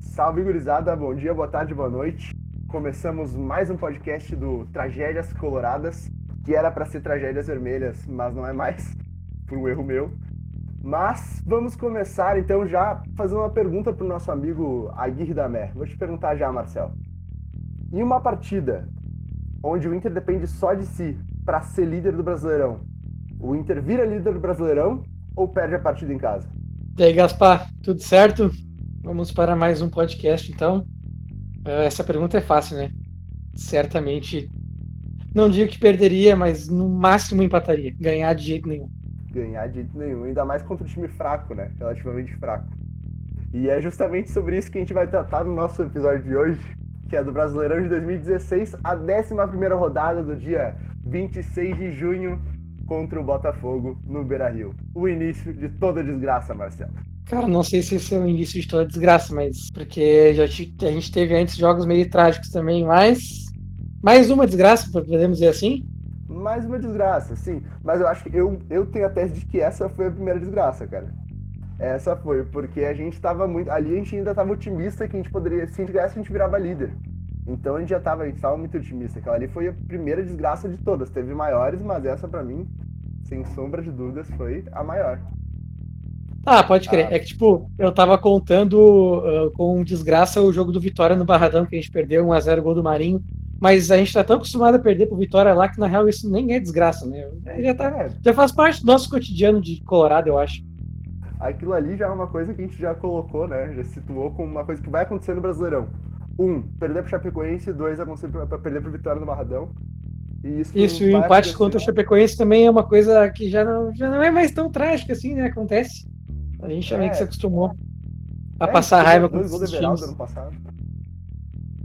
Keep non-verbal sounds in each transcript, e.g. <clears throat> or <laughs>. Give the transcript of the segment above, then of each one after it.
Salve, gurizada. Bom dia, boa tarde, boa noite. Começamos mais um podcast do Tragédias Coloradas, que era para ser Tragédias Vermelhas, mas não é mais, <laughs> por um erro meu. Mas vamos começar então já fazendo uma pergunta para o nosso amigo Aguirre da Mer. Vou te perguntar já, Marcel. Em uma partida onde o Inter depende só de si para ser líder do Brasileirão, o Inter vira líder do Brasileirão ou perde a partida em casa? E aí, Gaspar, tudo certo? Vamos para mais um podcast, então. Uh, essa pergunta é fácil, né? Certamente, não digo que perderia, mas no máximo empataria. Ganhar de jeito nenhum. Ganhar de jeito nenhum, ainda mais contra um time fraco, né? Relativamente fraco. E é justamente sobre isso que a gente vai tratar no nosso episódio de hoje, que é do Brasileirão de 2016, a 11 rodada do dia 26 de junho contra o Botafogo no Beira-Rio. O início de toda desgraça, Marcelo. Cara, não sei se esse é o início de toda desgraça, mas porque já a gente teve antes jogos meio trágicos também, mas mais uma desgraça, podemos dizer assim? Mais uma desgraça, sim. Mas eu acho que eu, eu tenho a tese de que essa foi a primeira desgraça, cara. Essa foi, porque a gente tava muito. Ali a gente ainda tava otimista que a gente poderia. Se a gente ganhasse, a gente virava líder. Então a gente já tava, a gente tava muito otimista. Aquela ali foi a primeira desgraça de todas. Teve maiores, mas essa para mim, sem sombra de dúvidas, foi a maior. Ah, pode crer. Ah. É que, tipo, eu tava contando uh, com desgraça o jogo do Vitória no Barradão, que a gente perdeu 1x0 gol do Marinho. Mas a gente tá tão acostumado a perder pro Vitória lá que, na real, isso nem é desgraça, né? Já, tá, já faz parte do nosso cotidiano de Colorado, eu acho. Aquilo ali já é uma coisa que a gente já colocou, né? Já situou como uma coisa que vai acontecer no Brasileirão um, perder pro Chapecoense, dois, acontecer pra perder pro Vitória no Barradão. Isso, isso e o empate contra o Chapecoense também é uma coisa que já não, já não é mais tão trágica assim, né? Acontece. A gente é. meio que se acostumou a é, passar raiva com os times. Ano passado.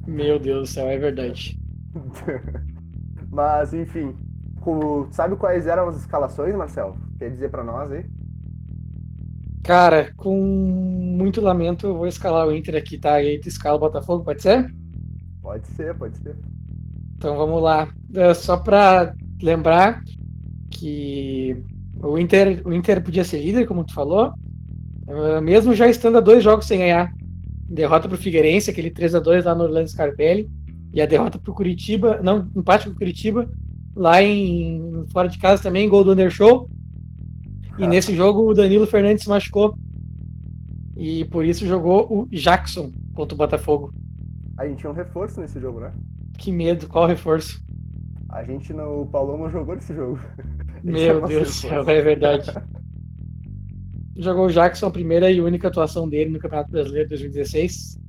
Meu Deus do céu, é verdade. <laughs> Mas, enfim, com, sabe quais eram as escalações, Marcelo? Quer dizer para nós aí? Cara, com muito lamento, eu vou escalar o Inter aqui, tá? E aí tu escala o Botafogo, pode ser? Pode ser, pode ser. Então vamos lá. É, só para lembrar que o Inter, o Inter podia ser líder, como tu falou, mesmo já estando a dois jogos sem ganhar. Derrota para o Figueirense, aquele 3 a 2 lá no Orlando Scarpelli, e a derrota para o Curitiba, não, empate com o Curitiba, lá em fora de casa também, gol do Undershow, e ah. nesse jogo o Danilo Fernandes se machucou. E por isso jogou o Jackson contra o Botafogo. A gente tinha um reforço nesse jogo, né? Que medo, qual reforço? A gente no o Paulão não jogou nesse jogo. <laughs> Meu Deus do céu, é verdade. <laughs> jogou o Jackson, a primeira e única atuação dele no Campeonato Brasileiro 2016.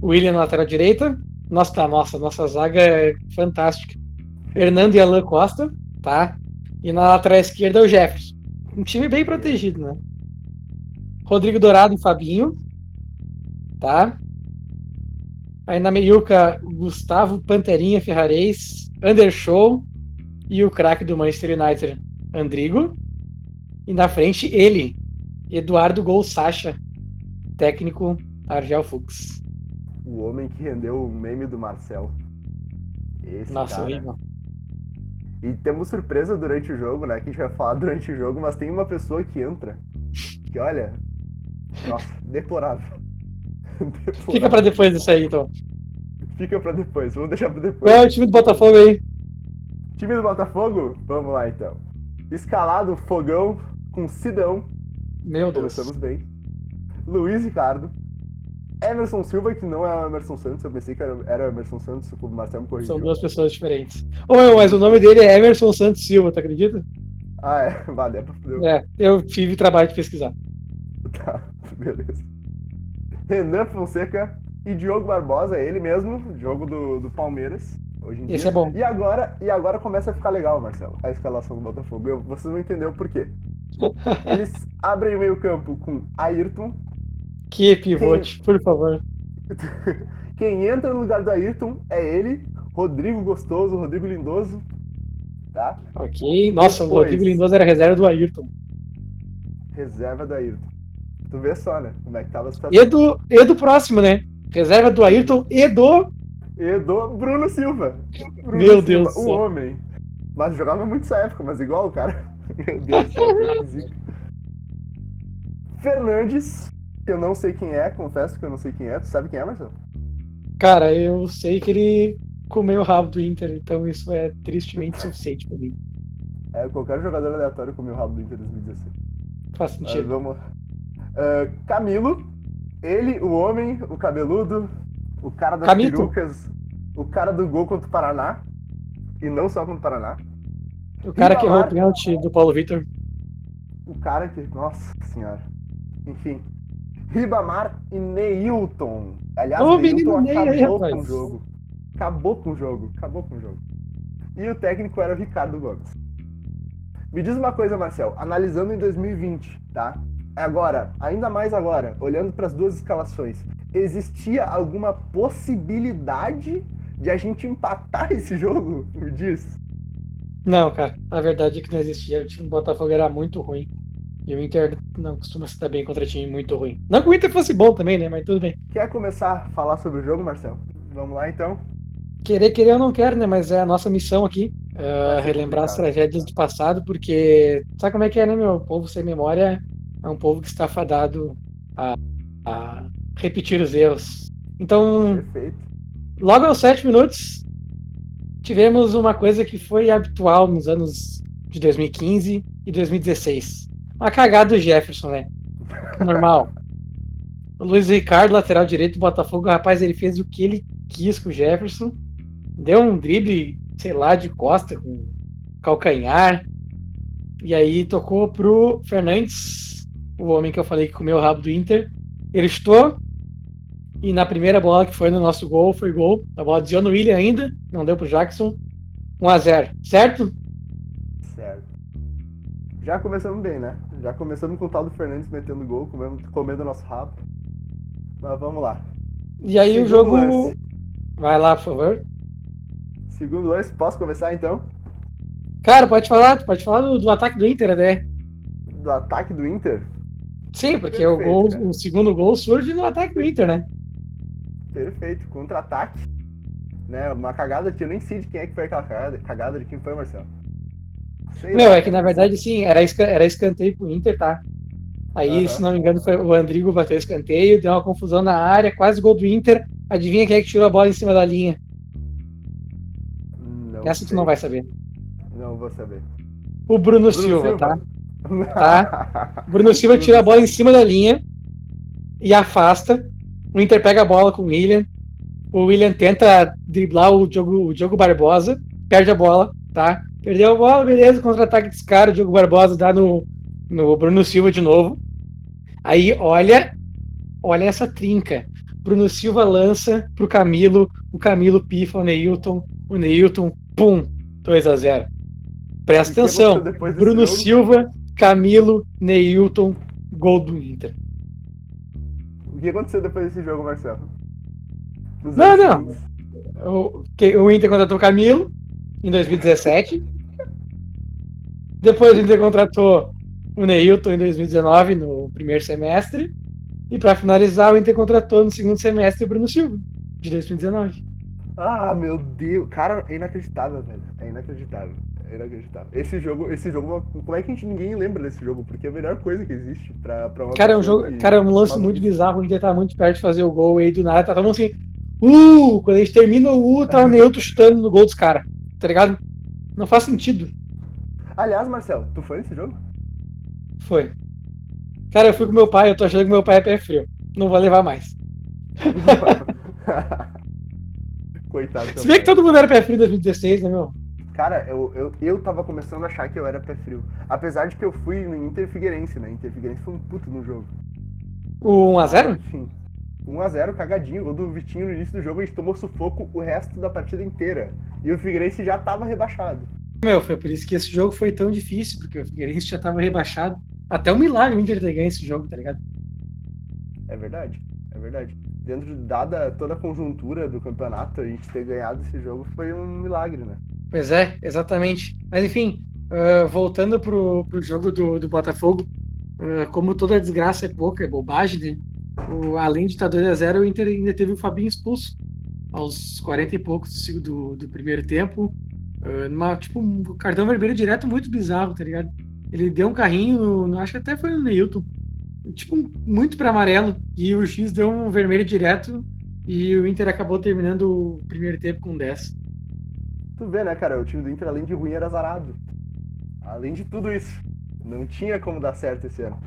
O William na lateral direita. Nossa, tá, nossa, nossa zaga é fantástica. Fernando e Alan Costa, tá? E na lateral esquerda o Jefferson. Um time bem protegido, né? Rodrigo Dourado e Fabinho. Tá? Aí na meiuca, Gustavo Panterinha Ferrarez, Undershow e o craque do Manchester United, Andrigo. E na frente, ele, Eduardo Gol Sacha, técnico Argel Fux. O homem que rendeu o meme do Marcel. Esse Nossa, cara... horrível. E temos surpresa durante o jogo, né? Que a gente vai falar <laughs> durante o jogo, mas tem uma pessoa que entra. Que olha. Nossa, <laughs> deplorável. deplorável. <laughs> Fica pra depois disso aí, então. Fica pra depois, vamos deixar pra depois. Qual é o time do Botafogo aí? Time do Botafogo? Vamos lá então. Escalado Fogão com Sidão. Meu Deus. Começamos bem. Luiz Ricardo, Emerson Silva, que não é o Emerson Santos, eu pensei que era, era Emerson Santos, o Marcelo me corrigiu. São duas pessoas diferentes. Oh, mas o nome dele é Emerson Santos Silva, tu acredita? Ah, é? Vale, é pra É, eu tive trabalho de pesquisar. <laughs> Tá, beleza. Renan Fonseca e Diogo Barbosa, ele mesmo, jogo do, do Palmeiras. Hoje em Esse dia. é bom. E agora, e agora começa a ficar legal, Marcelo, a escalação do Botafogo. Eu, vocês vão entender o porquê. Eles abrem o meio campo com Ayrton, que pivote, Quem... por favor. <laughs> Quem entra no lugar do Ayrton é ele, Rodrigo Gostoso, Rodrigo Lindoso. Tá? Ok. Nossa, Depois... o Rodrigo Lindoso era reserva do Ayrton. Reserva do Ayrton. Tu vê só, né? Como é que tava a situação. E do, e do próximo, né? Reserva do Ayrton e do. E do Bruno Silva. Bruno Meu Silva, Deus. O homem. Mas jogava muito essa época, mas igual o cara. <laughs> Meu Deus do céu. Fernandes, eu não sei quem é, confesso que eu não sei quem é. Tu sabe quem é, Marcelo? Cara, eu sei que ele comeu o rabo do Inter, então isso é tristemente suficiente pra mim. É, qualquer jogador aleatório comeu o rabo do Inter em 2016. Faz Mas sentido. vamos. Uh, Camilo, ele, o homem, o cabeludo, o cara das Camito. perucas, o cara do gol contra o Paraná. E não só contra o Paraná. O cara que errou o pênalti do Paulo Vitor. O cara que. Nossa senhora. Enfim. Ribamar e Neilton. Aliás, Ô, Neilton Ney acabou rapaz. com o jogo. Acabou com o jogo. Acabou com o jogo. E o técnico era o Ricardo Gomes. Me diz uma coisa, Marcel. Analisando em 2020, tá? Agora, ainda mais agora, olhando para as duas escalações, existia alguma possibilidade de a gente empatar esse jogo? Me diz. Não, cara, a verdade é que não existia. O time do Botafogo era muito ruim. E o Inter não costuma se dar bem contra time muito ruim. Não que o Inter fosse bom também, né? Mas tudo bem. Quer começar a falar sobre o jogo, Marcel? Vamos lá então. Querer, querer eu não quero, né? Mas é a nossa missão aqui. ser relembrar as complicado. tragédias do passado, porque sabe como é que é, né, meu? O povo sem memória é um povo que está fadado a, a repetir os erros. Então, Perfeito. logo aos sete minutos, tivemos uma coisa que foi habitual nos anos de 2015 e 2016. Uma cagada do Jefferson, né? Normal. O Luiz Ricardo, lateral direito do Botafogo, rapaz, ele fez o que ele quis com o Jefferson. Deu um drible, sei lá, de costa, com calcanhar. E aí tocou pro Fernandes, o homem que eu falei que comeu o rabo do Inter. Ele estou. E na primeira bola que foi no nosso gol, foi gol. A bola desviou no William ainda, não deu pro Jackson. 1x0, certo? Certo. Já começamos bem, né? Já começamos com o tal do Fernandes metendo gol, comendo, comendo nosso rabo. Mas vamos lá. E aí o Segundo jogo. lance. Vai lá, por favor. Segundo lance, posso começar então? Cara, pode falar, pode falar do, do ataque do Inter, né? Do ataque do Inter? Sim, porque o, Perfeito, gol, cara. o segundo gol surge no ataque do Inter, né? Perfeito, contra-ataque. Né? Uma cagada que eu nem sei de quem é que foi aquela cagada, cagada de quem foi, Marcelo. Sei Meu, lá, é que na verdade, sim, era, esca- era escanteio pro Inter, tá? Aí, Aham. se não me engano, foi o Andrigo bateu escanteio, deu uma confusão na área, quase gol do Inter. Adivinha quem é que tirou a bola em cima da linha? Não Essa tu sei. não vai saber. Não vou saber. O Bruno, Bruno Silva, Silva? tá? <laughs> Tá. Bruno Silva tira a bola em cima da linha e afasta. O Inter pega a bola com o William. O William tenta driblar o Diogo, o Diogo Barbosa, perde a bola, tá? Perdeu a bola, beleza, contra-ataque desse cara, o Diogo Barbosa dá no, no Bruno Silva de novo. Aí, olha, olha essa trinca. Bruno Silva lança pro Camilo, o Camilo pifa o Neilton, o Neilton, pum, 2 a 0 Presta atenção. Bruno jogo? Silva, Camilo, Neilton, gol do Inter. O que aconteceu depois desse jogo, Marcelo? Nos Não, não. O, que- o Inter contratou o Camilo em 2017. Depois o Inter contratou o Neilton em 2019, no primeiro semestre. E para finalizar, o Inter contratou no segundo semestre o Bruno Silva, de 2019. Ah, meu Deus. Cara, é inacreditável, velho. É inacreditável. Inacreditável. Esse jogo, esse jogo, como é que a gente, ninguém lembra desse jogo? Porque é a melhor coisa que existe pra, pra uma Cara, é um jogo, que- cara, é um lance muito bizarro. O Inter tá muito perto de fazer o gol e aí do nada tá todo mundo assim. Uh! Quando a gente termina o U, tá o Neilton chutando no gol dos caras. Tá ligado? Não faz sentido. Aliás, Marcelo, tu foi nesse jogo? Foi. Cara, eu fui com meu pai, eu tô achando que meu pai é pé frio. Não vou levar mais. <laughs> Coitado. Se bem que todo mundo era pé frio em 2016, né, meu? Cara, eu, eu, eu tava começando a achar que eu era pé frio. Apesar de que eu fui no Inter Figueirense, né? Inter Figueirense foi um puto no jogo. O 1x0? Enfim. 1x0, cagadinho. Gol do Vitinho no início do jogo, a gente tomou sufoco o resto da partida inteira. E o Figueirense já tava rebaixado. Meu, foi por isso que esse jogo foi tão difícil, porque o Figueirense já tava rebaixado. Até um milagre o Inter ter ganho esse jogo, tá ligado? É verdade, é verdade. Dentro de dada toda a conjuntura do campeonato, a gente ter ganhado esse jogo foi um milagre, né? Pois é, exatamente. Mas enfim, ah, voltando pro, pro jogo do, do Botafogo, ah, como toda desgraça é pouca, é bobagem, né? O, além de estar 2x0, o Inter ainda teve o Fabinho expulso aos 40 e poucos do, do, primeiro tempo. ah, numa, tipo, um cartão vermelho direto muito bizarro, tá ligado? Ele deu um carrinho, no- acho que até foi no Neilton. tipo, muito para amarelo. E o X deu um vermelho direto. E o Inter acabou terminando o primeiro tempo com 10. Tu vê, né, cara? O time do Inter, além de ruim, era azarado. Além de tudo isso. Não tinha como dar certo esse ano.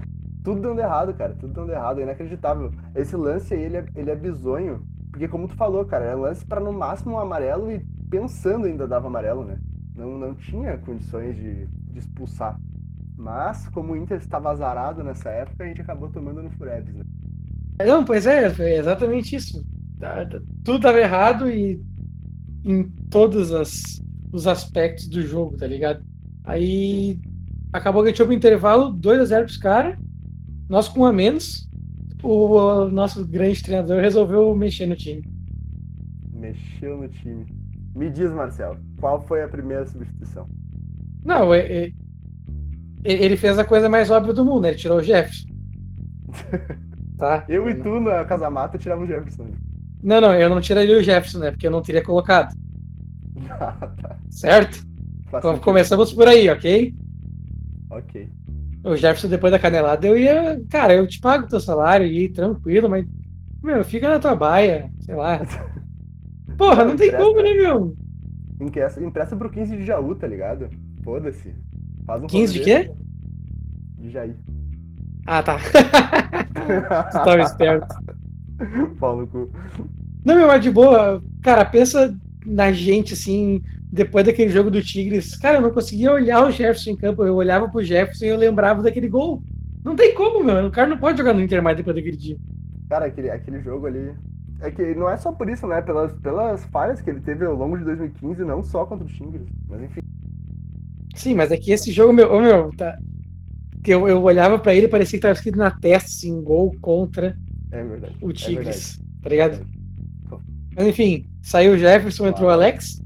Tudo dando errado, cara. Tudo dando errado. É inacreditável. Esse lance aí, ele é, ele é bizonho. Porque, como tu falou, cara, é lance para no máximo um amarelo e pensando ainda dava amarelo, né? Não, não tinha condições de, de expulsar. Mas, como o Inter estava azarado nessa época, a gente acabou tomando no Furebs, né? Não, pois é, foi exatamente isso. Tá, tá, tudo estava errado e em todos as, os aspectos do jogo, tá ligado? Aí acabou que a gente foi pro intervalo, 2x0 pros caras, nós com um a menos. O, o nosso grande treinador resolveu mexer no time. Mexeu no time. Me diz, Marcelo, qual foi a primeira substituição? Não, é, é, ele fez a coisa mais óbvia do mundo, né? Ele tirou o Jefferson. <laughs> tá? Eu e tu na Casa Mata tirava o Jefferson. Não, não, eu não tiraria o Jefferson, né? Porque eu não teria colocado. <laughs> Certo? Então, começamos por aí, ok? Ok. O Jefferson, depois da canelada, eu ia. Cara, eu te pago o teu salário e ir tranquilo, mas. Meu, fica na tua baia, sei lá. <laughs> Porra, não, não tem como, né, meu? Empresta, empresta pro 15 de Jaú, tá ligado? Foda-se. Faz um 15 de quê? De Jair. Ah, tá. <laughs> tu tava esperto. <laughs> Paulo cu. Não, meu, mas de boa. Cara, pensa na gente, assim, depois daquele jogo do Tigres. Cara, eu não conseguia olhar o Jefferson em campo. Eu olhava pro Jefferson e eu lembrava daquele gol. Não tem como, meu. O cara não pode jogar no Inter mais depois daquele dia. Cara, aquele, aquele jogo ali. É que não é só por isso, né? Pelas, pelas falhas que ele teve ao longo de 2015, não só contra o Tigres. Mas enfim. Sim, mas é que esse jogo, meu, meu tá, que eu, eu olhava para ele e parecia que tava escrito na testa, assim, gol contra é verdade, o Tigres, é tá ligado? Mas enfim, saiu o Jefferson, entrou o Alex,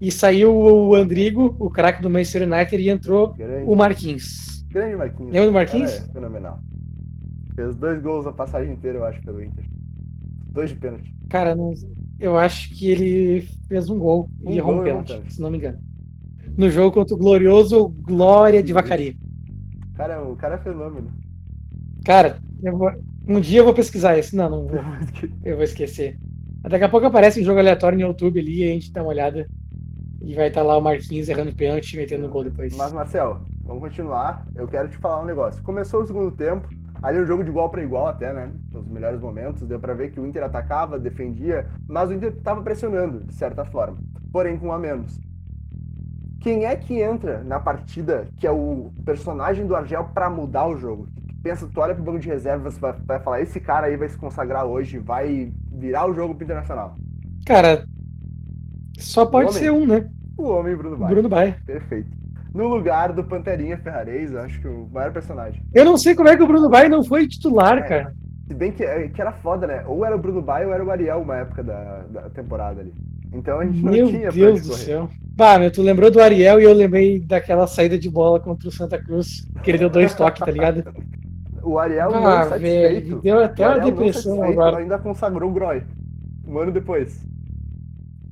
e saiu o Andrigo, o craque do Manchester United, e entrou grande, o Marquinhos. Grande Marquinhos. Lembra do Marquinhos? É, fenomenal. Fez dois gols a passagem inteira, eu acho, pelo Inter. Dois de pênalti. Cara, não, eu acho que ele fez um gol um e errou um pênalti, se não me engano. No jogo contra o glorioso Glória de Vacaria. Cara, o cara é fenômeno. Cara, vou, um dia eu vou pesquisar isso. Não, não vou. Eu vou esquecer. Daqui a pouco aparece um jogo aleatório no YouTube ali e a gente dá uma olhada. E vai estar tá lá o Marquinhos errando pênalti e metendo gol depois. Mas, Marcel, vamos continuar. Eu quero te falar um negócio. Começou o segundo tempo, ali um jogo de igual para igual até, né? Nos melhores momentos, deu para ver que o Inter atacava, defendia, mas o Inter estava pressionando, de certa forma. Porém, com um a menos. Quem é que entra na partida que é o personagem do Argel para mudar o jogo? Pensa, tu olha pro banco de reservas, vai, vai falar, esse cara aí vai se consagrar hoje, vai virar o jogo pro Internacional. Cara, só pode ser um, né? O homem Bruno Baia. Bruno Baia. Perfeito. No lugar do Panterinha Ferrarez, acho que o maior personagem. Eu não sei como é que o Bruno Baia não foi titular, é, cara. Se bem que, é, que era foda, né? Ou era o Bruno Baia ou era o Ariel uma época da, da temporada ali. Então a gente não meu tinha Deus do céu. Bah, meu, tu lembrou do Ariel e eu lembrei daquela saída de bola contra o Santa Cruz, que ele deu dois toques, tá ligado? O Ariel ah, não satisfeito. Velho, deu até uma depressão agora. Ainda consagrou o Groy. Um ano depois.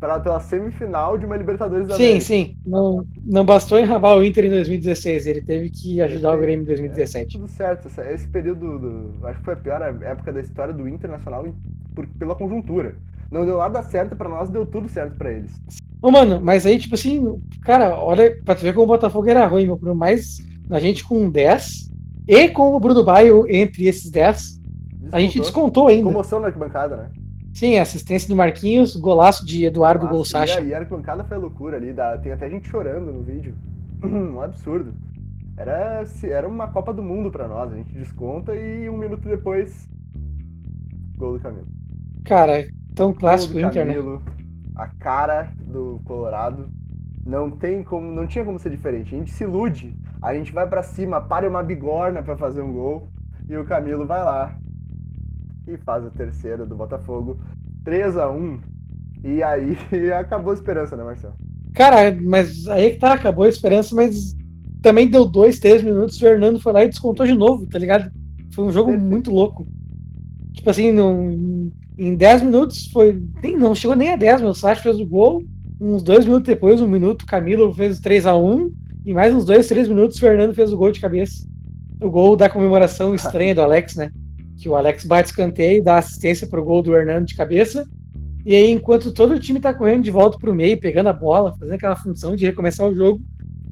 Pela, pela semifinal de uma Libertadores da Sim, América. sim. Não, não bastou enrabar o Inter em 2016, ele teve que ajudar o Grêmio em 2017. É, tudo certo. Esse período, do, acho que foi a pior época da história do Internacional por, pela conjuntura não deu nada certo para nós, deu tudo certo para eles. Ô, mano, mas aí, tipo assim, cara, olha, pra tu ver como o Botafogo era ruim, meu, mas a gente com 10 e com o Bruno Baio entre esses 10, descontou. a gente descontou ainda. Comoção na arquibancada, né? Sim, assistência do Marquinhos, golaço de Eduardo Nossa, Golsacha. E a, arquibancada foi loucura ali, dá, tem até gente chorando no vídeo. <clears throat> um absurdo. Era, era uma Copa do Mundo para nós, a gente desconta e um minuto depois, gol do Camilo. Cara, Tão clássico Inter, Camilo, né? A cara do Colorado não tem como, não tinha como ser diferente. A gente se ilude, a gente vai para cima, para uma bigorna para fazer um gol e o Camilo vai lá e faz a terceira do Botafogo, 3 a 1 e aí <laughs> acabou a esperança, né, Marcelo? Cara, mas aí que tá, acabou a esperança, mas também deu dois, três minutos, o Fernando foi lá e descontou de novo, tá ligado? Foi um jogo Perfeito. muito louco. Tipo assim, não, em 10 minutos foi. Nem, não chegou nem a 10, meu Sacha fez o gol. Uns dois minutos depois, um minuto, Camilo fez 3 a 1 E mais uns dois, três minutos, Fernando fez o gol de cabeça. o gol da comemoração estranha do Alex, né? Que o Alex bate escanteio, dá assistência pro gol do Hernando de cabeça. E aí, enquanto todo o time tá correndo de volta pro meio, pegando a bola, fazendo aquela função de recomeçar o jogo,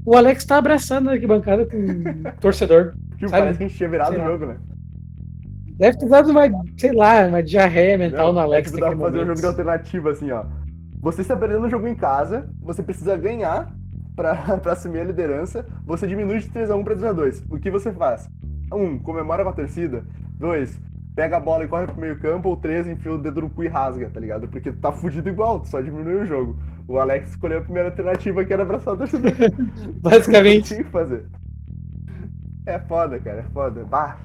o Alex tá abraçando a arquibancada com o <laughs> torcedor. Tipo, sabe? parece que a gente tinha virado o jogo, né? Deve ter dado uma, sei lá, uma diarreia mental no Não, Alex. É tipo, dá pra fazer um jogo de alternativa, assim, ó. Você está perdendo o jogo em casa, você precisa ganhar pra, <laughs> pra assumir a liderança, você diminui de 3x1 pra 2x2. O que você faz? Um, comemora com a torcida. Dois, pega a bola e corre pro meio campo. Ou três, enfia o dedo no cu e rasga, tá ligado? Porque tu tá fudido igual, tu só diminui o jogo. O Alex escolheu a primeira alternativa que era abraçar a torcida. <laughs> Basicamente. <laughs> Tinha que fazer. É foda, cara, é foda. Bah,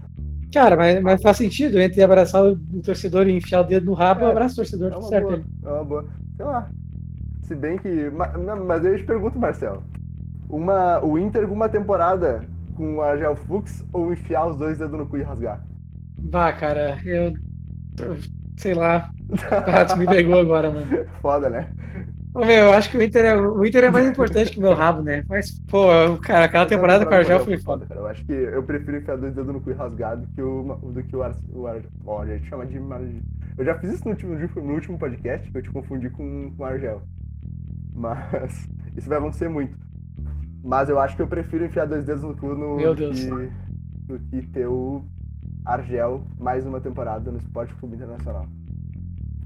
Cara, mas, mas faz sentido entre abraçar o torcedor e enfiar o dedo no rabo, É, eu abraço o torcedor, É certo. boa, é uma boa. Sei lá. Se bem que. ma- não, Mas eu te pergunto, Marcelo. Uma, o Inter com uma temporada com o Argel Fux ou enfiar os dois dedos no cu e rasgar? Bah, cara, eu. Sei lá. Ah, tu me pegou agora, mano. <laughs> Foda, né? Ô, meu, eu acho que o Inter, é, o Inter é mais importante que o meu rabo, né? Mas, pô, cara, aquela temporada com o Argel foi foda. Cara. Eu acho que eu prefiro enfiar dois dedos no cu e rasgar do que o, do que o, Ar, o Ar, ó, a gente chama de Eu já fiz isso no último, no último podcast, que eu te confundi com, com o Argel. Mas <laughs> isso vai acontecer muito. Mas eu acho que eu prefiro enfiar dois dedos no cu no, Meu Deus. que, do que ter o Argel mais uma temporada no Esporte Clube Internacional.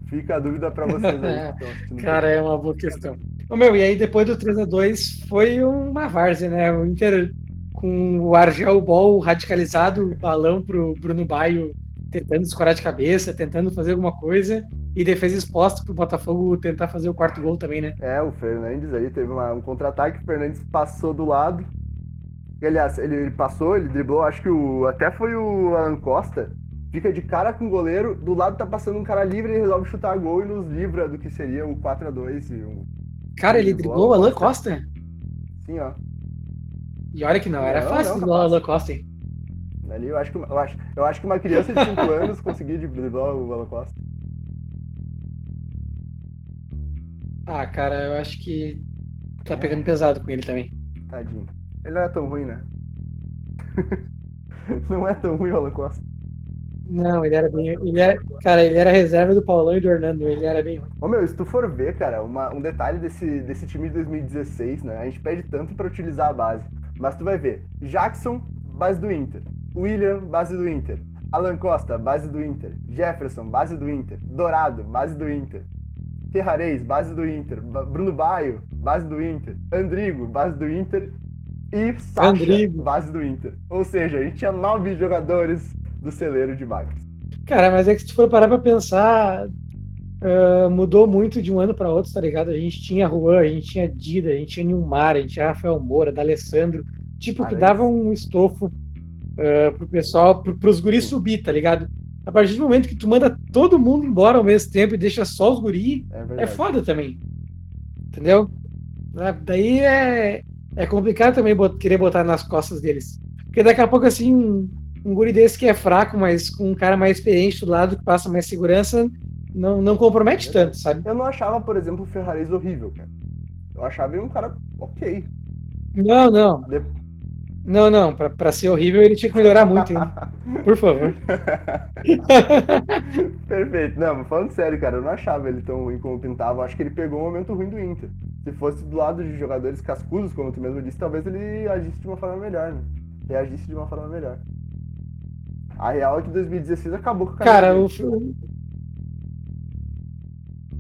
Fica a dúvida pra vocês aí <laughs> assistindo. Cara, é uma boa questão. Ô, meu, e aí depois do 3x2 foi uma várzea, né? O Inter com o Argel Ball radicalizado, balão pro Bruno Baio tentando escorar de cabeça, tentando fazer alguma coisa, e defesa exposta pro Botafogo tentar fazer o quarto gol também, né? É, o Fernandes aí teve uma- um contra-ataque, o Fernandes passou do lado. Aliás, ele, ele passou, ele driblou, acho que o. Até foi o Alan Costa. Fica de cara com o goleiro, do lado tá passando um cara livre, ele resolve chutar gol e nos livra do que seria o 4x2 e um. Cara, ele driblou o Alan Costa. Costa. E ó. E olha que não, era Não, fácil driblar o. Alan Costa, hein? Ali eu acho que, eu acho, eu acho que uma criança de 5 <laughs> anos conseguia driblar o Alan Costa. Ah, cara, eu acho que tá pegando pesado com ele também. Tadinho. Ele não é tão ruim, né? <laughs> não é tão ruim o Alan Costa. Não, ele era bem. Ele era, cara, ele era reserva do Paulão e do Hernando, ele era bem ruim. Ô meu, se tu for ver, cara, uma- um detalhe desse, desse time de 2016, né? A gente pede tanto pra utilizar a base. Mas tu vai ver, Jackson, base do Inter. William, base do Inter. Alan Costa, base do Inter. Jefferson, base do Inter. Dourado, base do Inter. Ferrarez, base do Inter. Bruno Baio, base do Inter. Andrigo, base do Inter. E Sacha, Andrigo. base do Inter. Ou seja, a gente tinha nove jogadores do celeiro de vagas. Cara, mas é que se tu for parar pra pensar, ah, mudou muito de um ano pra outro, tá ligado? A gente tinha Juan, a gente tinha Dida, a gente tinha Nilmar, a gente tinha Rafael Moura, D'Alessandro, tipo, que dava um estofo ah, pro pessoal, pro, pros guris subir, tá ligado? A partir do momento que tu manda todo mundo embora ao mesmo tempo e deixa só os guris, É é foda também. Entendeu? Ah, Daí é, é complicado também bot- querer botar nas costas deles. Porque daqui a pouco, assim, um, um guri desse que é fraco, mas com um cara mais experiente do lado, que passa mais segurança, não, não compromete tanto, sabe? Eu não achava, por exemplo, o Ferrarez horrível, cara. Eu achava ele um cara ok. Não, não. Não, não. Pra, pra ser horrível, ele tinha que melhorar muito, hein? Por favor. <laughs> Perfeito. Não, mas falando sério, cara, eu não achava ele tão ruim como pintava. Eu acho que ele pegou um momento ruim do Inter. Se fosse do lado de jogadores cascudos, como tu mesmo disse, talvez ele agisse de uma forma melhor, né? Reagisse de uma forma melhor. A real é que 2016 acabou com a carreira Cara, dele. o. o-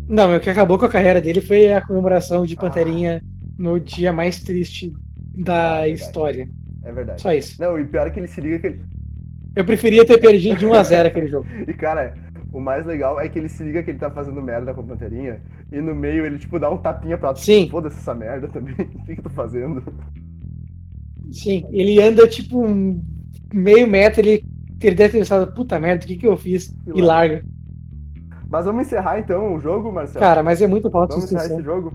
Não, o que acabou com a carreira dele foi a comemoração de Panterinha no dia mais triste da Ah, verdade. história. É verdade. Só isso. Não, e pior é que ele se liga que ele... Eu preferia ter perdido de 1 a 0 aquele jogo. <laughs> E, cara, o mais legal é que ele se liga que ele tá fazendo merda com a Panterinha e no meio ele, tipo, dá um tapinha pra Sim. Foda-se essa merda também. <laughs> O que que eu tô fazendo? Sim, ele anda tipo um meio metro, ele, ele deve ter pensado, puta merda, o que, que eu fiz? E E larga. Mas vamos encerrar então o jogo, Marcelo? Cara, mas é muito falta vamos encerrar esse jogo?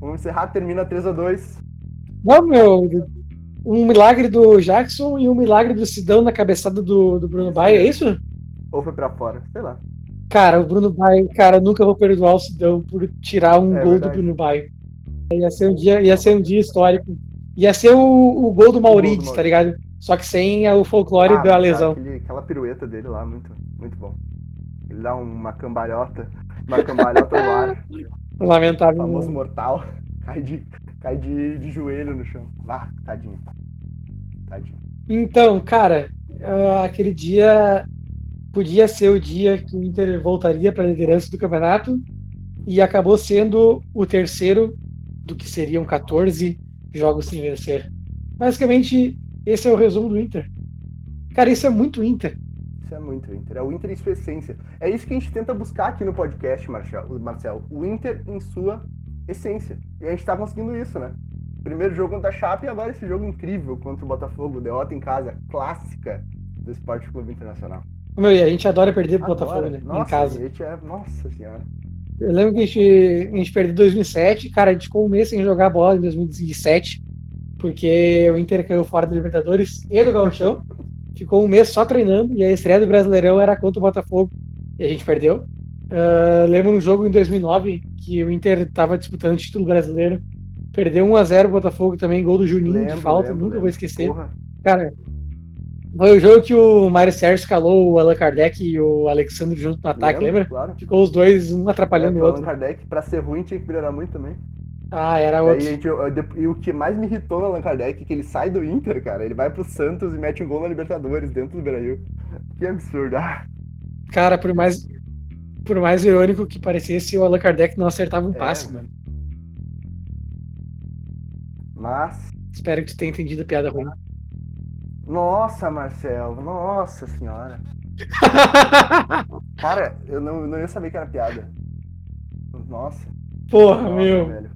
Vamos encerrar, termina 3x2. Não, meu, um milagre do Jackson e um milagre do Sidão na cabeçada do, do Bruno Baia, é isso? Ou foi pra fora, sei lá. Cara, o Bruno Baia, cara, nunca vou perdoar o Sidão por tirar um É gol verdade. do Bruno Baia. Ia ser um dia, ia ser um dia histórico. Ia ser o, o gol do Maurides, tá ligado? só que sem o folclore Ah, da cara, lesão. aquele- aquela pirueta dele lá, muito, muito bom. Ele dá uma cambalhota, uma cambalhota no ar, <laughs> Lamentável. famoso mortal, cai de, cai de, de joelho no chão. Ah, tadinho. Tadinho. Então, cara, ah, aquele dia podia ser o dia que o Inter voltaria para a liderança do campeonato e acabou sendo o terceiro do que seriam 14 jogos sem vencer. Basicamente, esse é o resumo do Inter. Cara, isso é muito Inter. Isso é muito Inter. É o Inter em sua essência. É isso que a gente tenta buscar aqui no podcast, Marcel. Marcel. O Inter em sua essência. E a gente tá conseguindo isso, né? Primeiro jogo contra a Chape e agora esse jogo incrível contra o Botafogo. Derrota em casa, clássica do Esporte Clube Internacional. Meu, e a gente adora perder pro Botafogo, né? nossa, em casa. a gente é... Nossa senhora. Eu lembro que a gente, a gente perdeu em 2007, cara, a gente ficou um mês sem jogar bola em 2017, porque o Inter caiu fora da Libertadores e do Gauchão. <laughs> Ficou um mês só treinando e a estreia do Brasileirão era contra o Botafogo e a gente perdeu. Ah, lembro um jogo em 2009 que o Inter estava disputando o título brasileiro, perdeu 1x0 o Botafogo também, gol do Juninho Lembro, de falta, lembro, nunca lembro. vou esquecer. Porra. Cara, foi o jogo que o Mário Sérgio escalou o Allan Kardec e o Alexandre junto no ataque, lembra? Claro. Ficou os dois, um atrapalhando É, o o outro. Allan Kardec, pra ser ruim, tinha que melhorar muito também. Ah, era outro. eu- e o que mais me irritou no Allan Kardec é que ele sai do Inter, cara. Ele vai pro Santos e mete um gol na Libertadores dentro do Brasil. Que absurdo. Ah, Cara, por mais, por mais irônico que parecesse, o Allan Kardec não acertava um É, passe, mano. Mas. Espero que tu tenha entendido a piada ruim. Nossa, Marcelo. Nossa senhora. <laughs> Cara, eu não, não ia saber que era piada. Nossa. Porra, nossa, meu. velho.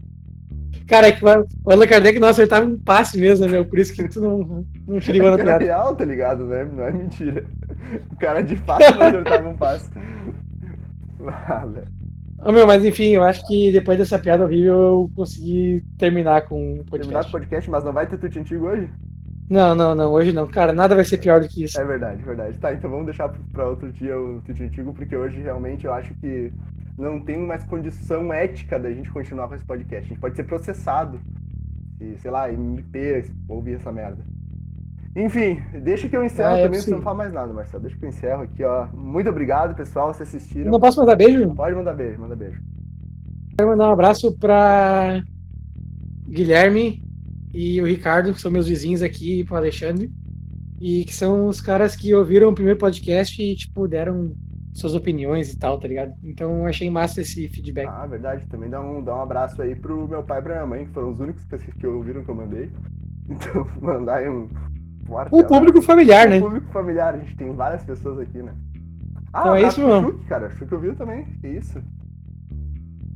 Cara, é que o Allan Kardec não acertava um passe mesmo, né, meu? Por isso que tu não, não <laughs> te ligou na piada. real, tá ligado, né? Não é mentira. O cara de fato não acertava um passe. Ah, <laughs> Ô, meu, mas enfim, eu acho que depois dessa piada horrível eu consegui terminar com o Terminar com o podcast. podcast, mas não vai ter tudo antigo hoje? Não, não, não, hoje não. Cara, nada vai ser pior do que isso. É verdade, verdade. Tá, então vamos deixar pra outro dia o tweet antigo, porque hoje realmente eu acho que não tem mais condição ética da gente continuar com esse podcast. A gente pode ser processado. E, sei lá, MP ouvir essa merda. Enfim, deixa que eu encerro Ah, é também, você não fala mais nada, Marcelo. Deixa que eu encerro aqui, ó. Muito obrigado, pessoal, vocês assistiram. Não posso mandar beijo? Pode mandar beijo, manda beijo. Quero mandar um abraço pra Guilherme e o Ricardo, que são meus vizinhos aqui, e pro Alexandre. E que são os caras que ouviram o primeiro podcast e, tipo, deram suas opiniões e tal, tá ligado? Então achei massa esse feedback. Ah, verdade. Também dá um, dá um abraço aí pro meu pai e pra minha mãe, que foram os únicos que que ouviram que eu mandei. <laughs> Então, mandar aí um forte O público familiar, né? O público familiar, a gente tem várias pessoas aqui, né? Ah, Então é isso, meu. Chuck, cara. Chuck ouviu também. Que isso?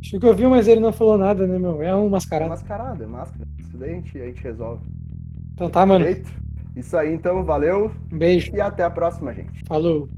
Acho que eu vi, mas ele não falou nada, né, meu? É um É mascarado. é máscara. Isso daí a gente, a gente resolve. Então tá, mano. Perfeito? Isso aí, então. Valeu Um beijo. e até a próxima, gente. Falou.